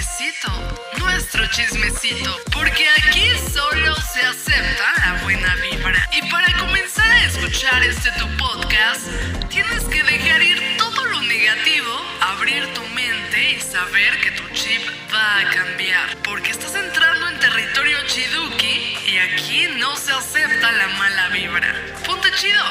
chismecito, nuestro chismecito, porque aquí solo se acepta la buena vibra. Y para comenzar a escuchar este tu podcast, tienes que dejar ir todo lo negativo, abrir tu mente y saber que tu chip va a cambiar, porque estás entrando en territorio chiduki y aquí no se acepta la mala vibra. Ponte chido.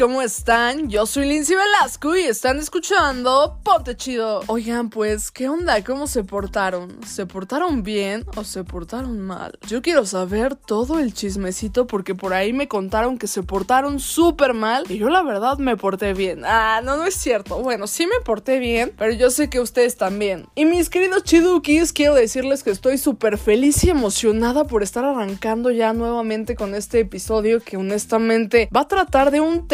¿Cómo están? Yo soy Lindsay Velasco y están escuchando Ponte Chido. Oigan, pues, ¿qué onda? ¿Cómo se portaron? ¿Se portaron bien o se portaron mal? Yo quiero saber todo el chismecito porque por ahí me contaron que se portaron súper mal y yo la verdad me porté bien. Ah, no, no es cierto. Bueno, sí me porté bien, pero yo sé que ustedes también. Y mis queridos chidukis, quiero decirles que estoy súper feliz y emocionada por estar arrancando ya nuevamente con este episodio que honestamente va a tratar de un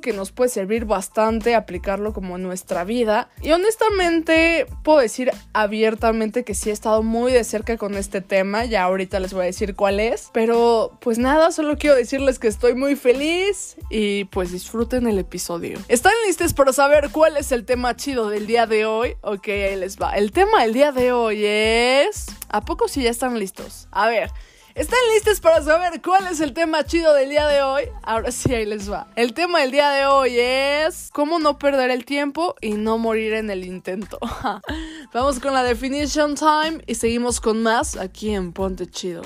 que nos puede servir bastante aplicarlo como en nuestra vida. Y honestamente puedo decir abiertamente que sí he estado muy de cerca con este tema, ya ahorita les voy a decir cuál es. Pero pues nada, solo quiero decirles que estoy muy feliz y pues disfruten el episodio. ¿Están listos para saber cuál es el tema chido del día de hoy? Ok, ahí les va. El tema del día de hoy es... ¿A poco si ya están listos? A ver. ¿Están listos para saber cuál es el tema chido del día de hoy? Ahora sí, ahí les va. El tema del día de hoy es cómo no perder el tiempo y no morir en el intento. Vamos con la definition time y seguimos con más aquí en Ponte Chido.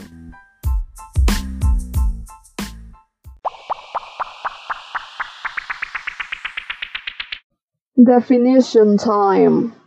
Definition time.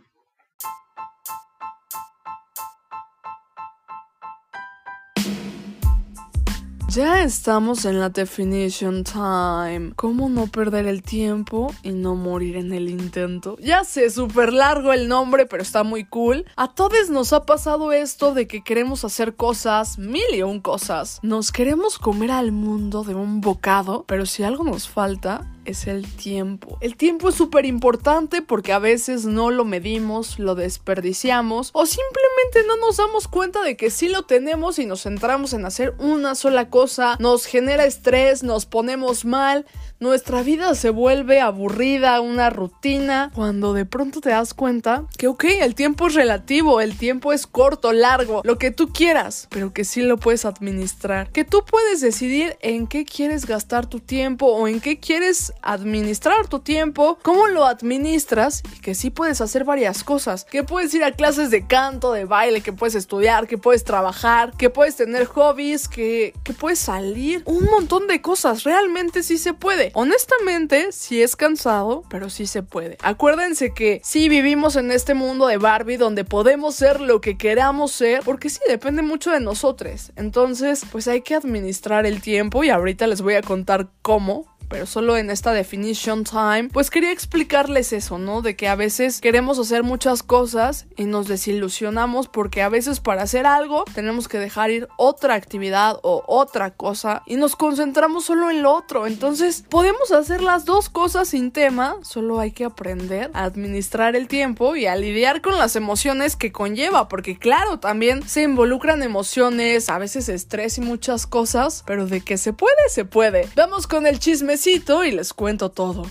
Ya estamos en la definition time. ¿Cómo no perder el tiempo y no morir en el intento? Ya sé, súper largo el nombre, pero está muy cool. A todos nos ha pasado esto de que queremos hacer cosas, mil y un cosas. Nos queremos comer al mundo de un bocado, pero si algo nos falta, es el tiempo. El tiempo es súper importante porque a veces no lo medimos, lo desperdiciamos o simplemente no nos damos cuenta de que sí lo tenemos y nos centramos en hacer una sola cosa, nos genera estrés, nos ponemos mal, nuestra vida se vuelve aburrida, una rutina, cuando de pronto te das cuenta que, ok, el tiempo es relativo, el tiempo es corto, largo, lo que tú quieras, pero que sí lo puedes administrar, que tú puedes decidir en qué quieres gastar tu tiempo o en qué quieres administrar tu tiempo, cómo lo administras y que sí puedes hacer varias cosas, que puedes ir a clases de canto, de baile, que puedes estudiar, que puedes trabajar, que puedes tener hobbies, que, que puedes salir, un montón de cosas, realmente sí se puede. Honestamente, sí es cansado, pero sí se puede. Acuérdense que sí vivimos en este mundo de Barbie donde podemos ser lo que queramos ser, porque sí depende mucho de nosotros. Entonces, pues hay que administrar el tiempo y ahorita les voy a contar cómo pero solo en esta definition time, pues quería explicarles eso, ¿no? De que a veces queremos hacer muchas cosas y nos desilusionamos porque a veces para hacer algo tenemos que dejar ir otra actividad o otra cosa y nos concentramos solo en lo otro. Entonces, podemos hacer las dos cosas sin tema, solo hay que aprender a administrar el tiempo y a lidiar con las emociones que conlleva, porque claro, también se involucran emociones, a veces estrés y muchas cosas, pero de que se puede, se puede. Vamos con el chisme y les cuento todo.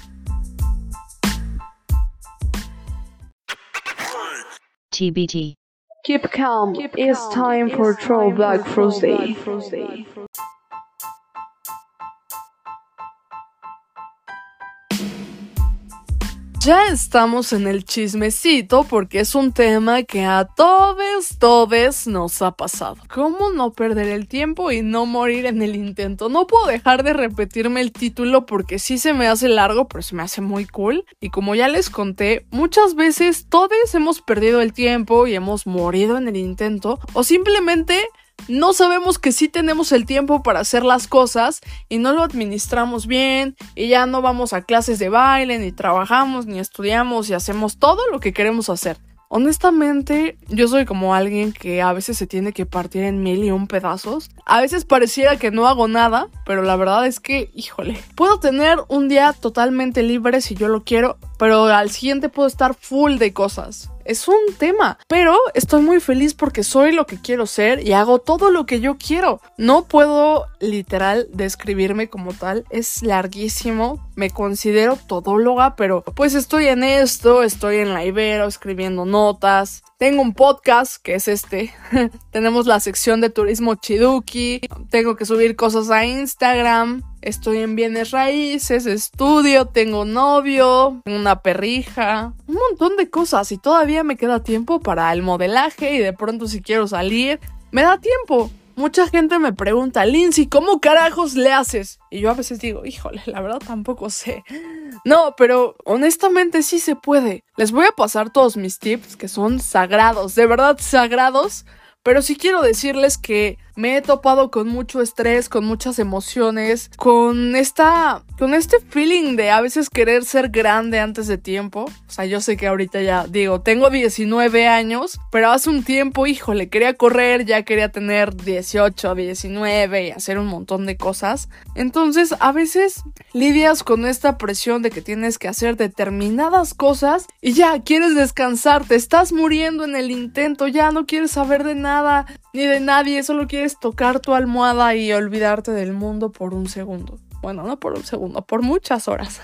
TBT. Keep calm. it's time for Throwback Thursday. Ya estamos en el chismecito porque es un tema que a todos, todos nos ha pasado. ¿Cómo no perder el tiempo y no morir en el intento? No puedo dejar de repetirme el título porque sí se me hace largo, pero se me hace muy cool. Y como ya les conté, muchas veces todos hemos perdido el tiempo y hemos morido en el intento o simplemente no sabemos que sí tenemos el tiempo para hacer las cosas y no lo administramos bien y ya no vamos a clases de baile, ni trabajamos, ni estudiamos y hacemos todo lo que queremos hacer. Honestamente, yo soy como alguien que a veces se tiene que partir en mil y un pedazos. A veces pareciera que no hago nada, pero la verdad es que, híjole, puedo tener un día totalmente libre si yo lo quiero, pero al siguiente puedo estar full de cosas es un tema. Pero estoy muy feliz porque soy lo que quiero ser y hago todo lo que yo quiero. No puedo literal describirme como tal. Es larguísimo. Me considero todóloga, pero pues estoy en esto, estoy en la Ibero escribiendo notas. Tengo un podcast que es este. Tenemos la sección de turismo Chiduki. Tengo que subir cosas a Instagram. Estoy en bienes raíces, estudio, tengo novio, una perrija, un montón de cosas y todavía me queda tiempo para el modelaje y de pronto si quiero salir, me da tiempo. Mucha gente me pregunta, Lindsay, ¿cómo carajos le haces? Y yo a veces digo, híjole, la verdad tampoco sé. No, pero honestamente sí se puede. Les voy a pasar todos mis tips que son sagrados, de verdad sagrados. Pero sí quiero decirles que me he topado con mucho estrés, con muchas emociones, con esta, con este feeling de a veces querer ser grande antes de tiempo. O sea, yo sé que ahorita ya digo, tengo 19 años, pero hace un tiempo, híjole, quería correr, ya quería tener 18, 19 y hacer un montón de cosas. Entonces, a veces lidias con esta presión de que tienes que hacer determinadas cosas y ya quieres descansar, te estás muriendo en el intento, ya no quieres saber de nada ni de nadie, solo quieres tocar tu almohada y olvidarte del mundo por un segundo. Bueno, no por un segundo, por muchas horas.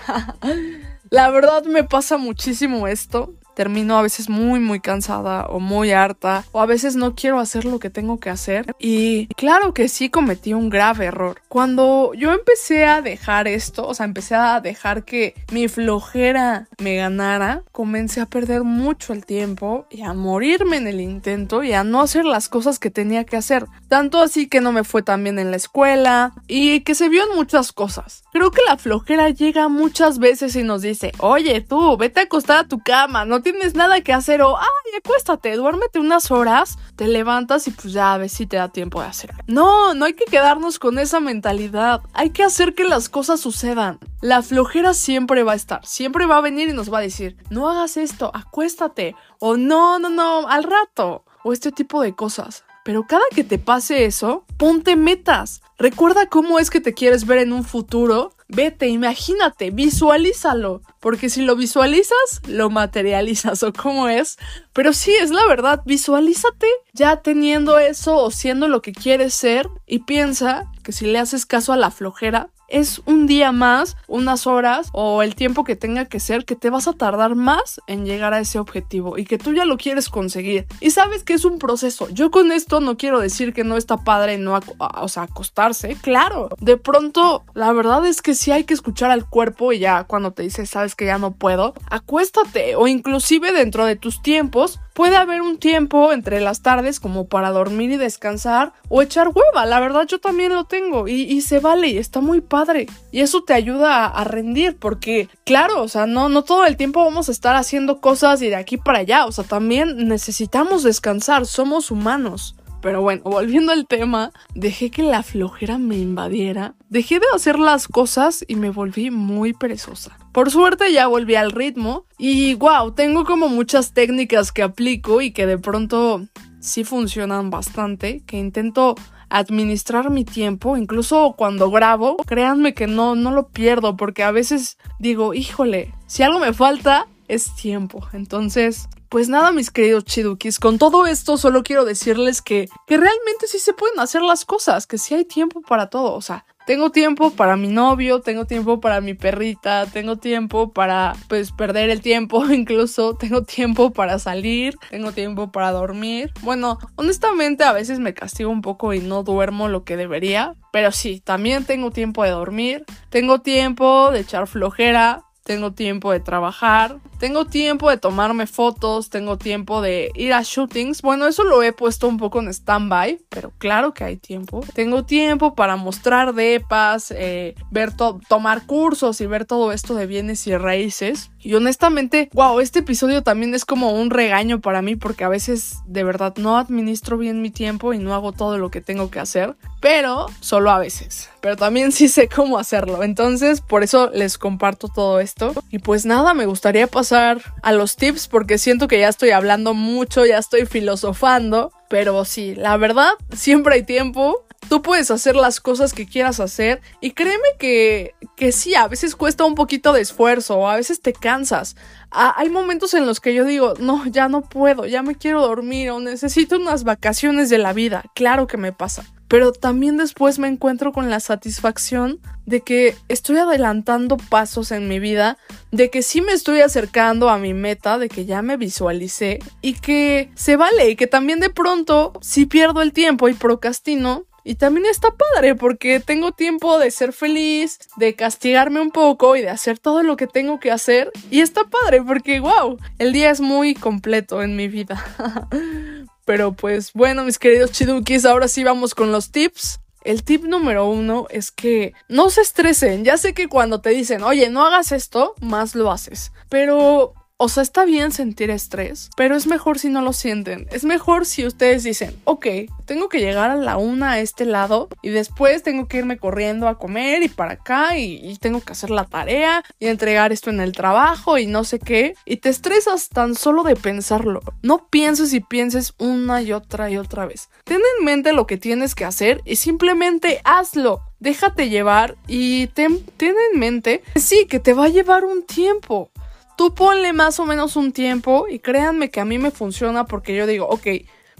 La verdad me pasa muchísimo esto termino a veces muy muy cansada o muy harta o a veces no quiero hacer lo que tengo que hacer y claro que sí cometí un grave error. Cuando yo empecé a dejar esto, o sea, empecé a dejar que mi flojera me ganara, comencé a perder mucho el tiempo y a morirme en el intento y a no hacer las cosas que tenía que hacer. Tanto así que no me fue tan bien en la escuela y que se vio en muchas cosas. Creo que la flojera llega muchas veces y nos dice, oye tú, vete a acostar a tu cama, no tienes nada que hacer o, ay, acuéstate, duérmete unas horas, te levantas y pues ya a ver si te da tiempo de hacer. No, no hay que quedarnos con esa mentalidad. Hay que hacer que las cosas sucedan. La flojera siempre va a estar, siempre va a venir y nos va a decir, no hagas esto, acuéstate o no, no, no, al rato o este tipo de cosas. Pero cada que te pase eso, ponte metas. Recuerda cómo es que te quieres ver en un futuro Vete, imagínate, visualízalo, porque si lo visualizas, lo materializas o cómo es. Pero sí, es la verdad, visualízate ya teniendo eso o siendo lo que quieres ser y piensa que si le haces caso a la flojera, es un día más, unas horas o el tiempo que tenga que ser que te vas a tardar más en llegar a ese objetivo y que tú ya lo quieres conseguir. Y sabes que es un proceso. Yo con esto no quiero decir que no está padre no, o sea, acostarse. Claro, de pronto la verdad es que sí hay que escuchar al cuerpo y ya cuando te dice sabes que ya no puedo, acuéstate o inclusive dentro de tus tiempos puede haber un tiempo entre las tardes como para dormir y descansar o echar hueva. La verdad yo también lo tengo y, y se vale y está muy padre. Y eso te ayuda a, rendir porque, claro, o sea, no, no todo el tiempo vamos a estar haciendo cosas y de aquí para allá. O sea, también necesitamos descansar, somos humanos. Pero bueno, volviendo al tema, dejé que la flojera me invadiera, dejé de hacer las cosas y me volví muy perezosa. Por suerte ya volví al ritmo y wow, tengo como muchas técnicas que aplico y que de pronto sí funcionan bastante, que intento administrar mi tiempo, incluso cuando grabo, créanme que no, no lo pierdo porque a veces digo, híjole, si algo me falta, es tiempo. Entonces, pues nada, mis queridos chidukis, con todo esto solo quiero decirles que, que realmente sí se pueden hacer las cosas, que sí hay tiempo para todo. O sea, tengo tiempo para mi novio, tengo tiempo para mi perrita, tengo tiempo para pues perder el tiempo incluso, tengo tiempo para salir, tengo tiempo para dormir. Bueno, honestamente a veces me castigo un poco y no duermo lo que debería, pero sí, también tengo tiempo de dormir, tengo tiempo de echar flojera, tengo tiempo de trabajar, tengo tiempo de tomarme fotos, tengo tiempo de ir a shootings. Bueno, eso lo he puesto un poco en stand-by, pero claro que hay tiempo. Tengo tiempo para mostrar depas, eh, ver tomar cursos y ver todo esto de bienes y raíces. Y honestamente, wow, este episodio también es como un regaño para mí porque a veces de verdad no administro bien mi tiempo y no hago todo lo que tengo que hacer, pero solo a veces pero también sí sé cómo hacerlo. Entonces, por eso les comparto todo esto. Y pues nada, me gustaría a los tips porque siento que ya estoy hablando mucho, ya estoy filosofando. Pero sí, la verdad, siempre hay tiempo. Tú puedes hacer las cosas que quieras hacer y créeme que, que sí, a veces cuesta un poquito de esfuerzo a veces te cansas. hay momentos en los que yo digo, no, ya no puedo, ya me quiero dormir o necesito unas vacaciones de la vida. Claro que me pasa pero también después me encuentro con la satisfacción de que estoy adelantando pasos en mi vida, de que sí me estoy acercando a mi meta, de que ya me visualicé y que se vale y que también de pronto si pierdo el tiempo y procrastino, y también está padre porque tengo tiempo de ser feliz, de castigarme un poco y de hacer todo lo que tengo que hacer. Y está padre porque, wow, el día es muy completo en mi vida. Pero pues bueno, mis queridos chidukis, ahora sí vamos con los tips. El tip número uno es que no se estresen. Ya sé que cuando te dicen, oye, no hagas esto, más lo haces. Pero o sea, está bien sentir estrés, pero es mejor si no lo sienten. Es mejor si ustedes dicen, ok, tengo que llegar a la una a este lado y después tengo que irme corriendo a comer y para acá y, tengo que hacer la tarea y entregar esto en el trabajo y no sé qué. Y te estresas tan solo de pensarlo. No pienses y pienses una y otra y otra vez. Ten en mente lo que tienes que hacer y simplemente hazlo déjate llevar y ten, en mente, sí, que te va a llevar un tiempo tú ponle más o menos un tiempo y créanme que a mí me funciona porque yo digo, ok,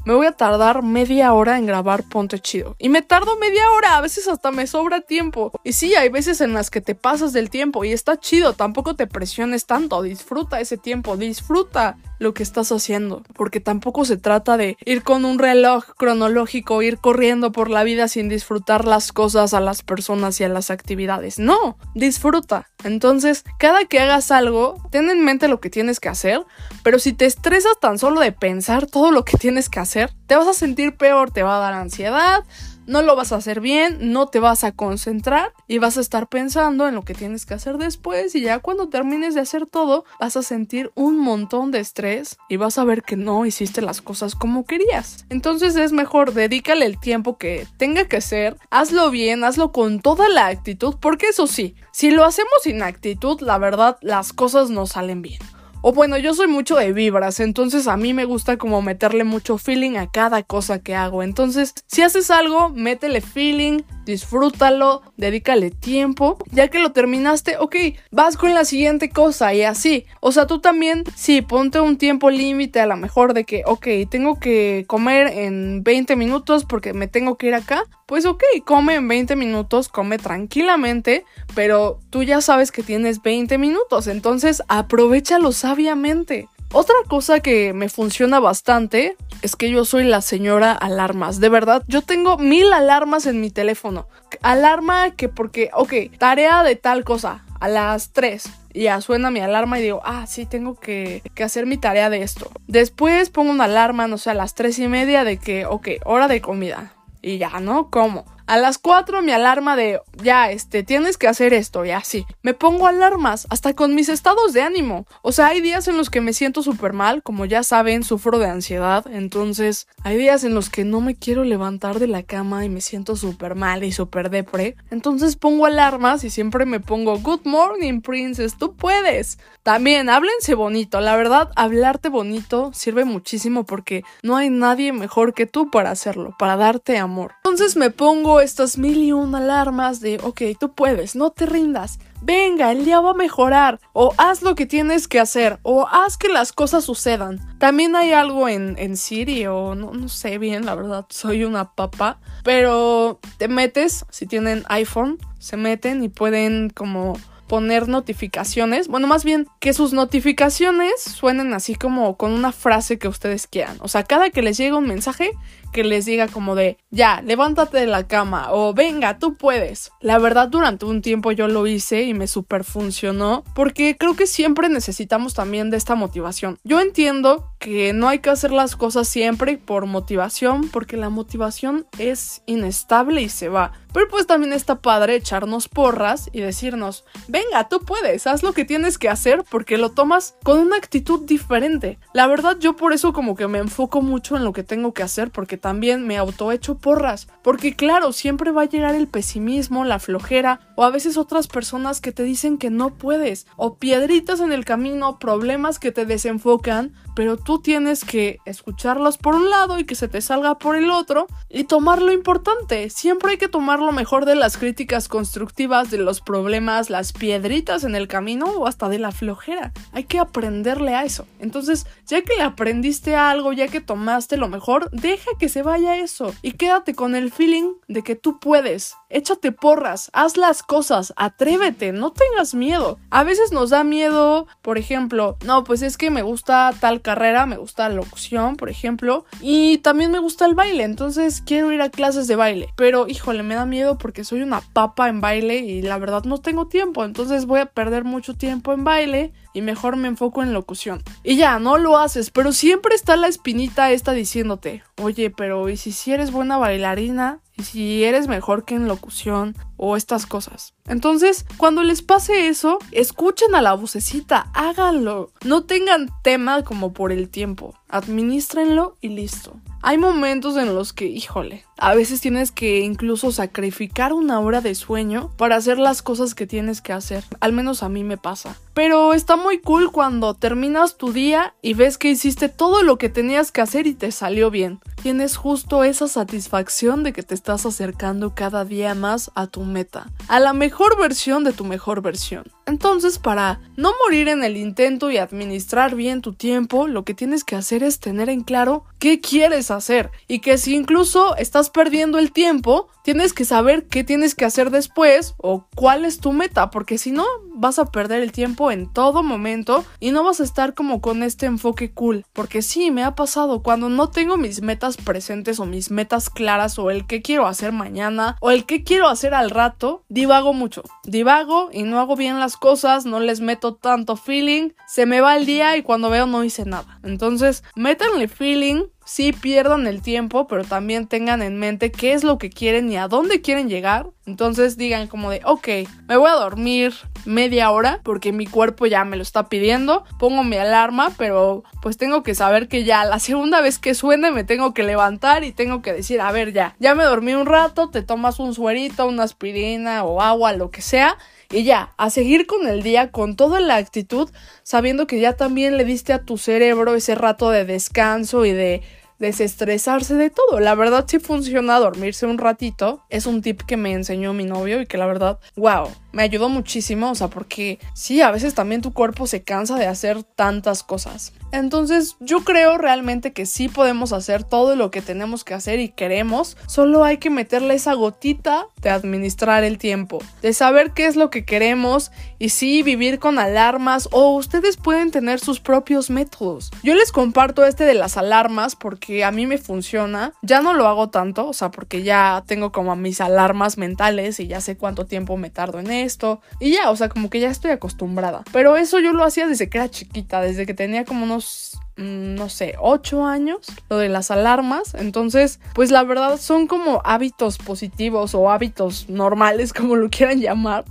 me voy a tardar media hora en grabar Ponte Chido. Y me tardo media hora, a veces hasta me sobra tiempo. Y sí, hay veces en las que te pasas del tiempo y está chido, tampoco te presiones tanto, disfruta ese tiempo, disfruta lo que estás haciendo, porque tampoco se trata de ir con un reloj cronológico, ir corriendo por la vida sin disfrutar las cosas, a las personas y a las actividades. No, disfruta. Entonces, cada que hagas algo, ten en mente lo que tienes que hacer, pero si te estresas tan solo de pensar todo lo que tienes que hacer, te vas a sentir peor, te va a dar ansiedad, no lo vas a hacer bien, no te vas a concentrar y vas a estar pensando en lo que tienes que hacer después y ya cuando termines de hacer todo vas a sentir un montón de estrés y vas a ver que no hiciste las cosas como querías. Entonces es mejor dedícale el tiempo que tenga que ser, hazlo bien, hazlo con toda la actitud, porque eso sí, si lo hacemos sin actitud, la verdad las cosas no salen bien. O bueno, yo soy mucho de vibras, entonces a mí me gusta como meterle mucho feeling a cada cosa que hago. Entonces, si haces algo, métele feeling, disfrútalo, dedícale tiempo. Ya que lo terminaste, ok, vas con la siguiente cosa y así. O sea, tú también, sí, ponte un tiempo límite a lo mejor de que, ok, tengo que comer en 20 minutos porque me tengo que ir acá. Pues ok, come en 20 minutos, come tranquilamente, pero tú ya sabes que tienes 20 minutos, entonces aprovechalo sabiamente. Otra cosa que me funciona bastante es que yo soy la señora alarmas. De verdad, yo tengo mil alarmas en mi teléfono. Alarma que porque, ok, tarea de tal cosa a las 3. Ya suena mi alarma y digo, ah, sí, tengo que, que, hacer mi tarea de esto. Después pongo una alarma, no sé, a las 3 y media de que, ok, hora de comida. Y ya, ¿no? ¿Cómo? A las 4 mi alarma de ya, este, tienes que hacer esto y así. Me pongo alarmas hasta con mis estados de ánimo. O sea, hay días en los que me siento súper mal, como ya saben, sufro de ansiedad. Entonces, hay días en los que no me quiero levantar de la cama y me siento súper mal y súper depre. Entonces pongo alarmas y siempre me pongo Good morning, princess, tú puedes. También, háblense bonito. La verdad, hablarte bonito sirve muchísimo porque no hay nadie mejor que tú para hacerlo, para darte amor. Entonces me pongo estas mil y una alarmas de, ok, tú puedes, no te rindas, venga, el día va a mejorar, o haz lo que tienes que hacer, o haz que las cosas sucedan. También hay algo en, en Siri, o no, no sé bien, la verdad, soy una papa, pero te metes, si tienen iPhone, se meten y pueden como poner notificaciones, bueno, más bien que sus notificaciones suenen así como con una frase que ustedes quieran. O sea, cada que les llega un mensaje, que les diga como de, ya, levántate de la cama o venga, tú puedes. La verdad, durante un tiempo yo lo hice y me super funcionó porque creo que siempre necesitamos también de esta motivación. Yo entiendo que no hay que hacer las cosas siempre por motivación porque la motivación es inestable y se va. Pero pues también está padre echarnos porras y decirnos, venga, tú puedes, haz lo que tienes que hacer porque lo tomas con una actitud diferente. La verdad yo por eso como que me enfoco mucho en lo que tengo que hacer porque también me autoecho porras. Porque claro, siempre va a llegar el pesimismo, la flojera o a veces otras personas que te dicen que no puedes o piedritas en el camino, problemas que te desenfocan, pero tú tienes que escucharlas por un lado y que se te salga por el otro y tomar lo importante. Siempre hay que tomar lo mejor de las críticas constructivas, de los problemas, las piedritas en el camino o hasta de la flojera. Hay que aprenderle a eso. Entonces, ya que le aprendiste algo, ya que tomaste lo mejor, deja que se vaya eso y quédate con el feeling de que tú puedes. Échate porras, haz las cosas, atrévete, no tengas miedo. A veces nos da miedo, por ejemplo, no, pues es que me gusta tal carrera, me gusta la locución, por ejemplo, y también me gusta el baile, entonces quiero ir a clases de baile, pero híjole, me da miedo porque soy una papa en baile y la verdad no tengo tiempo, entonces voy a perder mucho tiempo en baile y mejor me enfoco en locución. Y ya, no lo haces, pero siempre está la espinita esta diciéndote, oye, pero ¿y si, si eres buena bailarina? ¿Y si eres mejor que en locución? O estas cosas. Entonces, cuando les pase eso, escuchen a la vocecita, háganlo. No tengan tema como por el tiempo. Administrenlo y listo. Hay momentos en los que, híjole, a veces tienes que incluso sacrificar una hora de sueño para hacer las cosas que tienes que hacer. Al menos a mí me pasa. Pero está muy cool cuando terminas tu día y ves que hiciste todo lo que tenías que hacer y te salió bien. Tienes justo esa satisfacción de que te estás acercando cada día más a tu meta, a la mejor versión de tu mejor versión. Entonces, para no morir en el intento y administrar bien tu tiempo, lo que tienes que hacer es tener en claro qué quieres hacer. Y que si incluso estás perdiendo el tiempo, tienes que saber qué tienes que hacer después o cuál es tu meta, porque si no, vas a perder el tiempo en todo momento y no vas a estar como con este enfoque cool, porque sí, me ha pasado cuando no tengo mis metas presentes o mis metas claras o el que quiero hacer mañana o el que quiero hacer al rato, divago mucho, divago y no hago bien las cosas, no les meto tanto feeling, se me va el día y cuando veo no hice nada. Entonces, métanle feeling, sí pierdan el tiempo, pero también tengan en mente qué es lo que quieren y a dónde quieren llegar. Entonces digan como de, ok, me voy a dormir media hora porque mi cuerpo ya me lo está pidiendo. Pongo mi alarma, pero pues tengo que saber que ya la segunda vez que suene me tengo que levantar y tengo que decir, a ver, ya, ya me dormí un rato, te tomas un suerito, una aspirina o agua, lo que sea. Y ya, a seguir con el día con toda la actitud, sabiendo que ya también le diste a tu cerebro ese rato de descanso y de desestresarse de todo. La verdad sí funciona dormirse un ratito. Es un tip que me enseñó mi novio y que la verdad, wow, me ayudó muchísimo. O sea, porque sí, a veces también tu cuerpo se cansa de hacer tantas cosas. Entonces yo creo realmente que sí podemos hacer todo lo que tenemos que hacer y queremos, solo hay que meterle esa gotita de administrar el tiempo, de saber qué es lo que queremos y sí vivir con alarmas o ustedes pueden tener sus propios métodos. Yo les comparto este de las alarmas porque a mí me funciona, ya no lo hago tanto, o sea, porque ya tengo como mis alarmas mentales y ya sé cuánto tiempo me tardo en esto y ya, o sea, como que ya estoy acostumbrada. Pero eso yo lo hacía desde que era chiquita, desde que tenía como unos Mm, no sé, 8 años, lo de las alarmas. Entonces, pues la verdad son como hábitos positivos o hábitos normales, como lo quieran llamar,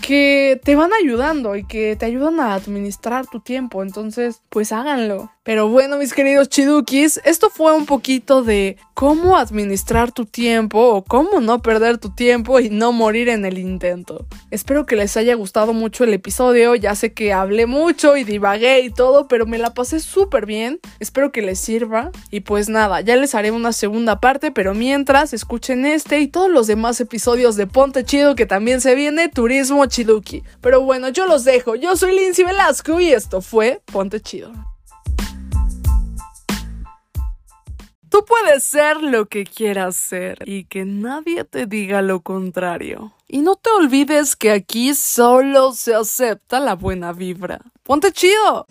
que te van ayudando y que te ayudan a administrar tu tiempo. Entonces, pues háganlo. Pero bueno, mis queridos chidukis, esto fue un poquito de cómo administrar tu tiempo o cómo no perder tu tiempo y no morir en el intento. Espero que les haya gustado mucho el episodio, ya sé que hablé mucho y divagué y todo, pero me la pasé súper bien. Espero que les sirva y pues nada, ya les haré una segunda parte, pero mientras escuchen este y todos los demás episodios de Ponte Chido que también se viene Turismo Chiduki. Pero bueno, yo los dejo, yo soy Lindsay Velasco y esto fue Ponte Chido. Tú puedes ser lo que quieras ser y que nadie te diga lo contrario. Y no te olvides que aquí solo se acepta la buena vibra. ¡Ponte chido!